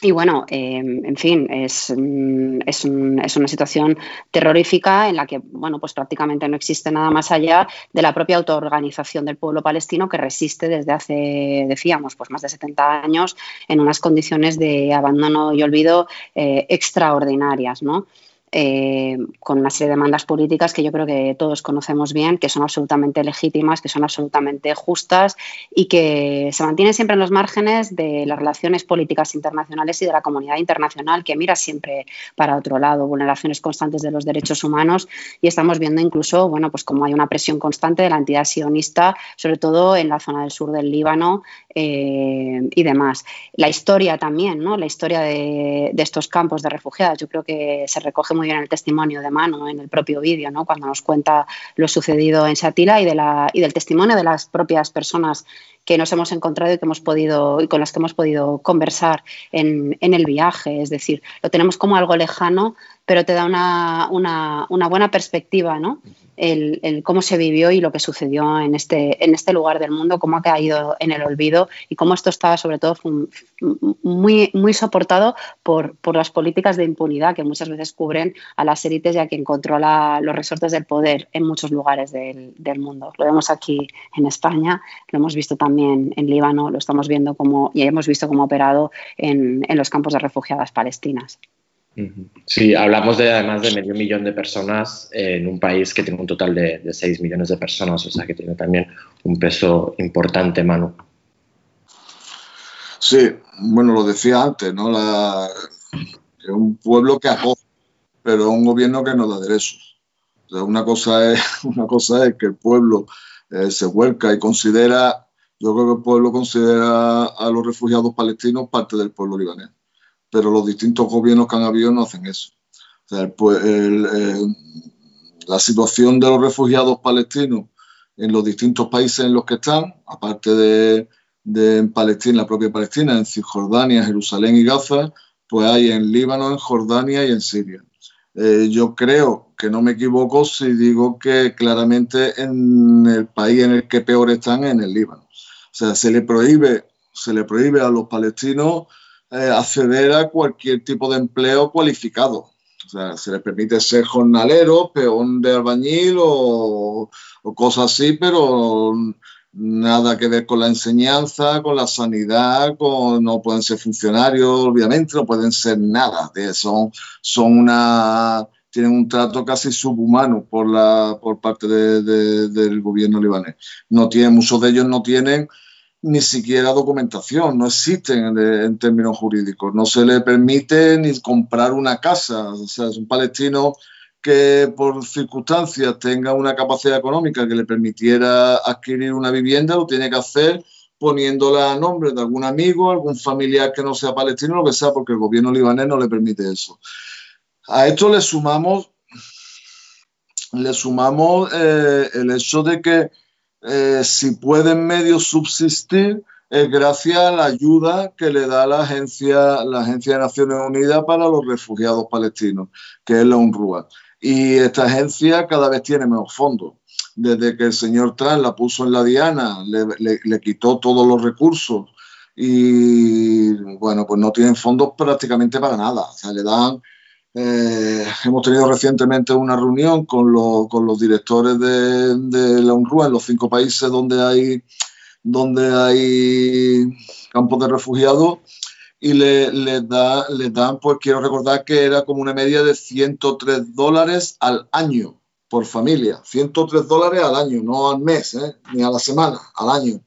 y bueno, em, en fin, es, mm, es, una situación terrorífica en la que, bueno, pues prácticamente no existe nada más allá de la propia autoorganización del pueblo palestino que resiste desde hace, decíamos, pues más de 70 años en unas condiciones de abandono y olvido eh, extraordinarias, ¿no? Eh, con una serie de demandas políticas que yo creo que todos conocemos bien, que son absolutamente legítimas, que son absolutamente justas y que se mantienen siempre en los márgenes de las relaciones políticas internacionales y de la comunidad internacional que mira siempre para otro lado, vulneraciones constantes de los derechos humanos y estamos viendo incluso, bueno, pues como hay una presión constante de la entidad sionista, sobre todo en la zona del sur del Líbano eh, y demás. La historia también, ¿no? La historia de, estos campos de refugiados, yo creo que se recoge muy bien el testimonio de mano en el propio vídeo, ¿no? cuando nos cuenta lo sucedido en Shatila y, de la, y del testimonio de las propias personas que nos hemos encontrado y que hemos podido y con las que hemos podido conversar en, en el viaje. Es decir, lo tenemos como algo lejano, pero te da una, una, buena perspectiva, ¿no? el, cómo se vivió y lo que sucedió en este, en este lugar del mundo, cómo ha caído en el olvido y cómo esto estaba sobre todo muy, muy soportado por, por las políticas de impunidad que muchas veces cubren a las élites y a quien controla los resortes del poder en muchos lugares del, del mundo. Lo vemos aquí en España, lo hemos visto también en Líbano, lo estamos viendo como, y hemos visto cómo ha operado en, en los campos de refugiadas palestinas. Sí, hablamos de además de medio millón de personas en un país que tiene un total de, de 6 millones de personas, o sea que tiene también un peso importante, Manu. Sí, bueno, lo decía antes, ¿no? La, es un pueblo que acoge, pero un gobierno que no da derechos. una, cosa es, una cosa es que el pueblo eh, se vuelca y considera, yo creo que el pueblo considera a los refugiados palestinos parte del pueblo libanés pero los distintos gobiernos que han habido no hacen eso. la situación de los refugiados palestinos en los distintos países en los que están, aparte de, en Palestina, la propia Palestina, en Cisjordania, Jerusalén y Gaza, pues hay en Líbano, en Jordania y en Siria. Eh, yo creo que no me equivoco si digo que claramente en el país en el que peor están es en el Líbano. O sea, se le prohíbe, se le prohíbe a los palestinos eh, acceder a cualquier tipo de empleo cualificado. O sea, se les permite ser jornalero, peón de albañil o, cosas así, pero nada que ver con la enseñanza, con la sanidad, no pueden ser funcionarios, obviamente, no pueden ser nada. Son, son una, tienen un trato casi subhumano por, la, por parte del gobierno libanés. No tienen, muchos de ellos no tienen ni siquiera documentación, no existen en, términos jurídicos. No se le permite ni comprar una casa. O sea, es un palestino que por circunstancias tenga una capacidad económica que le permitiera adquirir una vivienda, lo tiene que hacer poniéndola a nombre de algún amigo, algún familiar que no sea palestino, lo que sea, porque el gobierno libanés no le permite eso. A esto le sumamos, le sumamos eh, el hecho de que eh, si pueden medio subsistir es gracias a la ayuda que le da la agencia, la agencia de Naciones Unidas para los refugiados palestinos, que es la UNRWA. Y esta agencia cada vez tiene menos fondos. Desde que el señor Trump la puso en la diana, le, le quitó todos los recursos y bueno, pues no tienen fondos prácticamente para nada. O sea, le dan eh, hemos tenido recientemente una reunión con, los directores de, la UNRWA en los cinco países donde hay, campos de refugiados y les le da, dan, pues quiero recordar que era como una media de 103 dólares al año por familia. 103 dólares al año, no al mes, ¿eh? ni a la semana, al año.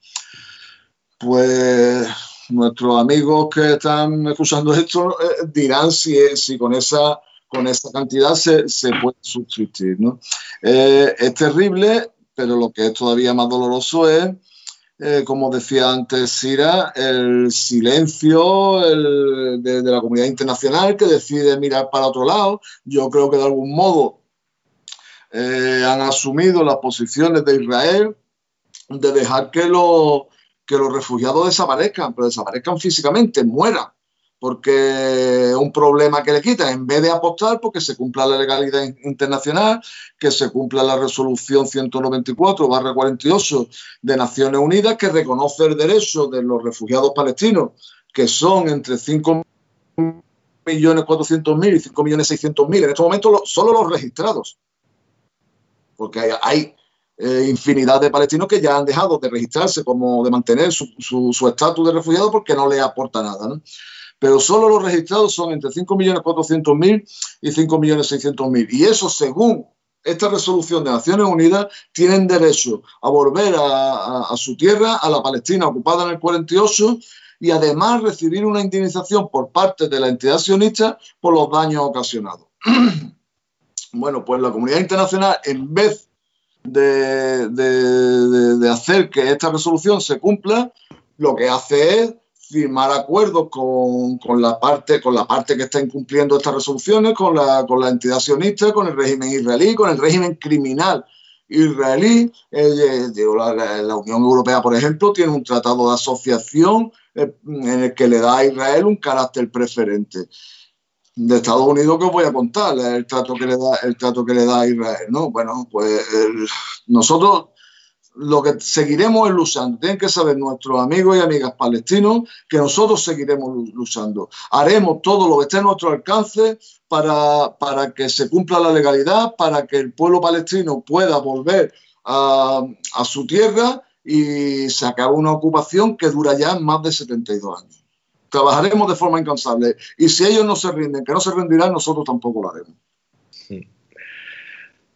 Pues nuestros amigos que están escuchando esto eh, dirán si, con, esa, con esa cantidad se, puede subsistir. ¿no? Eh, es terrible, pero lo que es todavía más doloroso es, eh, como decía antes Sira, el silencio de, la comunidad internacional que decide mirar para otro lado. Yo creo que de algún modo han asumido las posiciones de Israel de dejar que los que los refugiados desaparezcan, pero desaparezcan físicamente, mueran, porque un problema que le quitan, en vez de apostar porque se cumpla la legalidad internacional, que se cumpla la resolución 194-48 de Naciones Unidas, que reconoce el derecho de los refugiados palestinos, que son entre 5 millones 400 mil y 5 millones 600 mil, en este momento solo los registrados, porque hay eh, infinidad de palestinos que ya han dejado de registrarse como de mantener su estatus de refugiado porque no les aporta nada. Pero solo los registrados son entre 5.400.000 y 5.600.000. Y eso, según esta resolución de Naciones Unidas, tienen derecho a volver a, a su tierra, a la Palestina ocupada en el 48, y además recibir una indemnización por parte de la entidad sionista por los daños ocasionados. bueno, pues la comunidad internacional, en vez de, hacer que esta resolución se cumpla, lo que hace es firmar acuerdos con, la parte, con la parte que está incumpliendo estas resoluciones, con la, con la entidad sionista, con el régimen israelí, con el régimen criminal israelí. Eh, la, Unión Europea, por ejemplo, tiene un tratado de asociación eh, en el que le da a Israel un carácter preferente de Estados Unidos que os voy a contar el trato que le da el trato que le da a Israel no bueno pues nosotros lo que seguiremos es luchando. Tienen que saber nuestros amigos y amigas palestinos que nosotros seguiremos luchando. Haremos todo lo que esté a nuestro alcance para, para que se cumpla la legalidad para que el pueblo palestino pueda volver a, a su tierra y se acabe una ocupación que dura ya más de 72 años trabajaremos de forma incansable. Y si ellos no se rinden, que no se rendirán, nosotros tampoco lo haremos.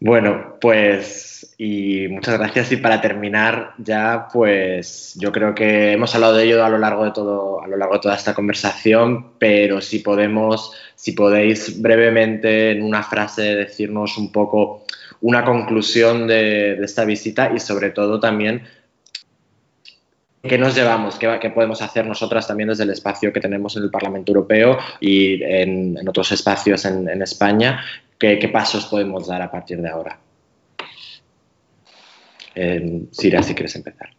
Bueno, pues y muchas gracias. Y para terminar ya, pues yo creo que hemos hablado de ello a lo largo de todo, a lo largo de toda esta conversación, pero si podemos, si podéis brevemente en una frase decirnos un poco una conclusión de, de esta visita y sobre todo también ¿Qué nos llevamos? ¿Qué, podemos hacer nosotras también desde el espacio que tenemos en el Parlamento Europeo y en, otros espacios en, España? ¿Qué, pasos podemos dar a partir de ahora? Eh, Sira, si quieres empezar.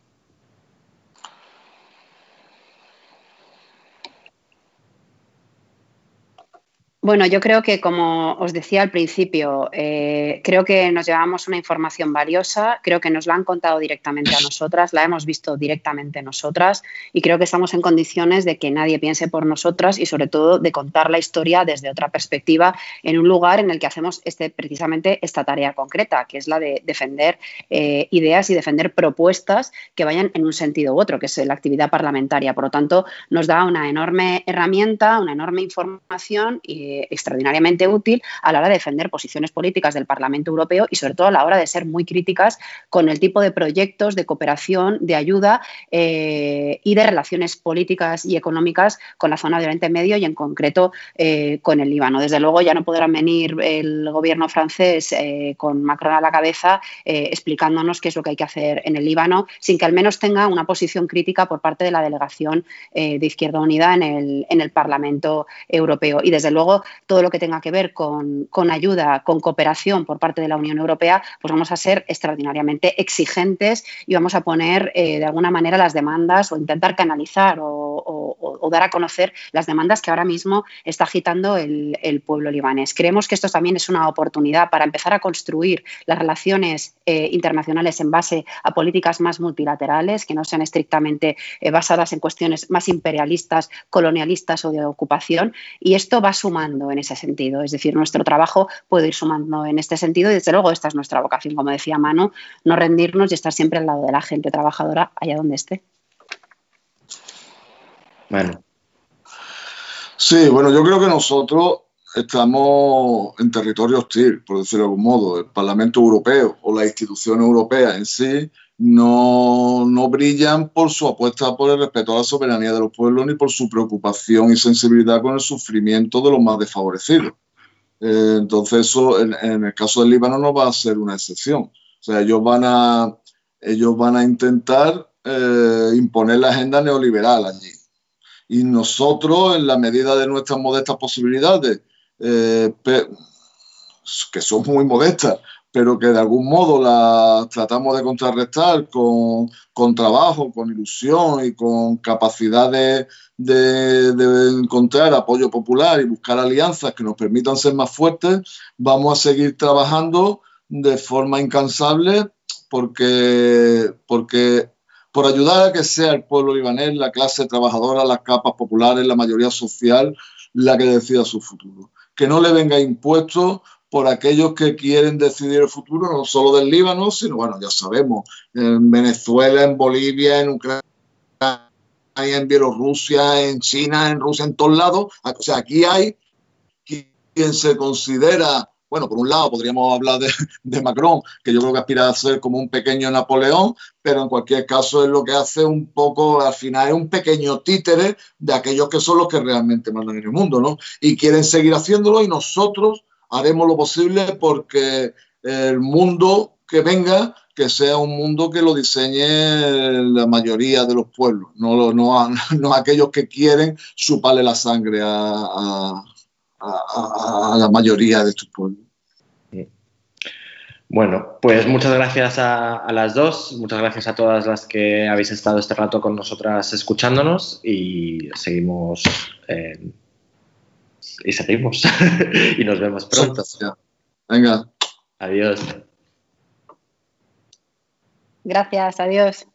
Bueno, yo creo que, como os decía al principio, eh, creo que nos llevamos una información valiosa, creo que nos la han contado directamente a nosotras, la hemos visto directamente nosotras y creo que estamos en condiciones de que nadie piense por nosotras y sobre todo de contar la historia desde otra perspectiva en un lugar en el que hacemos este, precisamente esta tarea concreta, que es la de defender eh, ideas y defender propuestas que vayan en un sentido u otro, que es la actividad parlamentaria. Por lo tanto, nos da una enorme herramienta, una enorme información y eh, extraordinariamente útil a la hora de defender posiciones políticas del Parlamento Europeo y sobre todo a la hora de ser muy críticas con el tipo de proyectos de cooperación, de ayuda eh, y de relaciones políticas y económicas con la zona de Oriente Medio y en concreto eh, con el Líbano. Desde luego ya no podrán venir el gobierno francés con Macron a la cabeza explicándonos qué es lo que hay que hacer en el Líbano sin que al menos tenga una posición crítica por parte de la delegación de Izquierda Unida en el, en el Parlamento Europeo. Y desde luego todo lo que tenga que ver con, ayuda, con cooperación por parte de la Unión Europea, pues vamos a ser extraordinariamente exigentes y vamos a poner eh, de alguna manera las demandas o intentar canalizar o, dar a conocer las demandas que ahora mismo está agitando el, pueblo libanés. Creemos que esto también es una oportunidad para empezar a construir las relaciones eh, internacionales en base a políticas más multilaterales, que no sean estrictamente eh, basadas en cuestiones más imperialistas, colonialistas o de ocupación. Y esto va sumando en ese sentido. Es decir, nuestro trabajo puede ir sumando en este sentido y desde luego esta es nuestra vocación, como decía Manu, no rendirnos y estar siempre al lado de la gente trabajadora allá donde esté. Bueno. Sí, bueno, yo creo que nosotros estamos en territorio hostil, por decirlo de algún modo. El Parlamento Europeo o la institución europea en sí no, no, brillan por su apuesta por el respeto a la soberanía de los pueblos ni por su preocupación y sensibilidad con el sufrimiento de los más desfavorecidos. Eh, entonces eso en, el caso del Líbano no va a ser una excepción. O sea, ellos van a, ellos van a intentar eh, imponer la agenda neoliberal allí. Y nosotros, en la medida de nuestras modestas posibilidades, eh, que son muy modestas, pero que de algún modo la tratamos de contrarrestar con, con trabajo, con ilusión y con capacidad de, de, encontrar apoyo popular y buscar alianzas que nos permitan ser más fuertes, vamos a seguir trabajando de forma incansable porque, porque por ayudar a que sea el pueblo libanés, la clase trabajadora, las capas populares, la mayoría social, la que decida su futuro. Que no le venga impuesto por aquellos que quieren decidir el futuro no solo del Líbano, sino, bueno, ya sabemos, en Venezuela, en Bolivia, en Ucrania, en Bielorrusia, en China, en Rusia, en todos lados. O sea, aquí hay quien se considera, bueno, por un lado podríamos hablar de, Macron, que yo creo que aspira a ser como un pequeño Napoleón, pero en cualquier caso es lo que hace un poco, al final es un pequeño títere de aquellos que son los que realmente mandan en el mundo, ¿no? Y quieren seguir haciéndolo y nosotros haremos lo posible porque el mundo que venga, que sea un mundo que lo diseñe la mayoría de los pueblos, no, no, no aquellos que quieren chuparle la sangre a, la mayoría de estos pueblos. Bueno, pues muchas gracias a, las dos, muchas gracias a todas las que habéis estado este rato con nosotras escuchándonos y seguimos. Eh, y seguimos. y nos vemos pronto. Venga. Adiós. Gracias, adiós.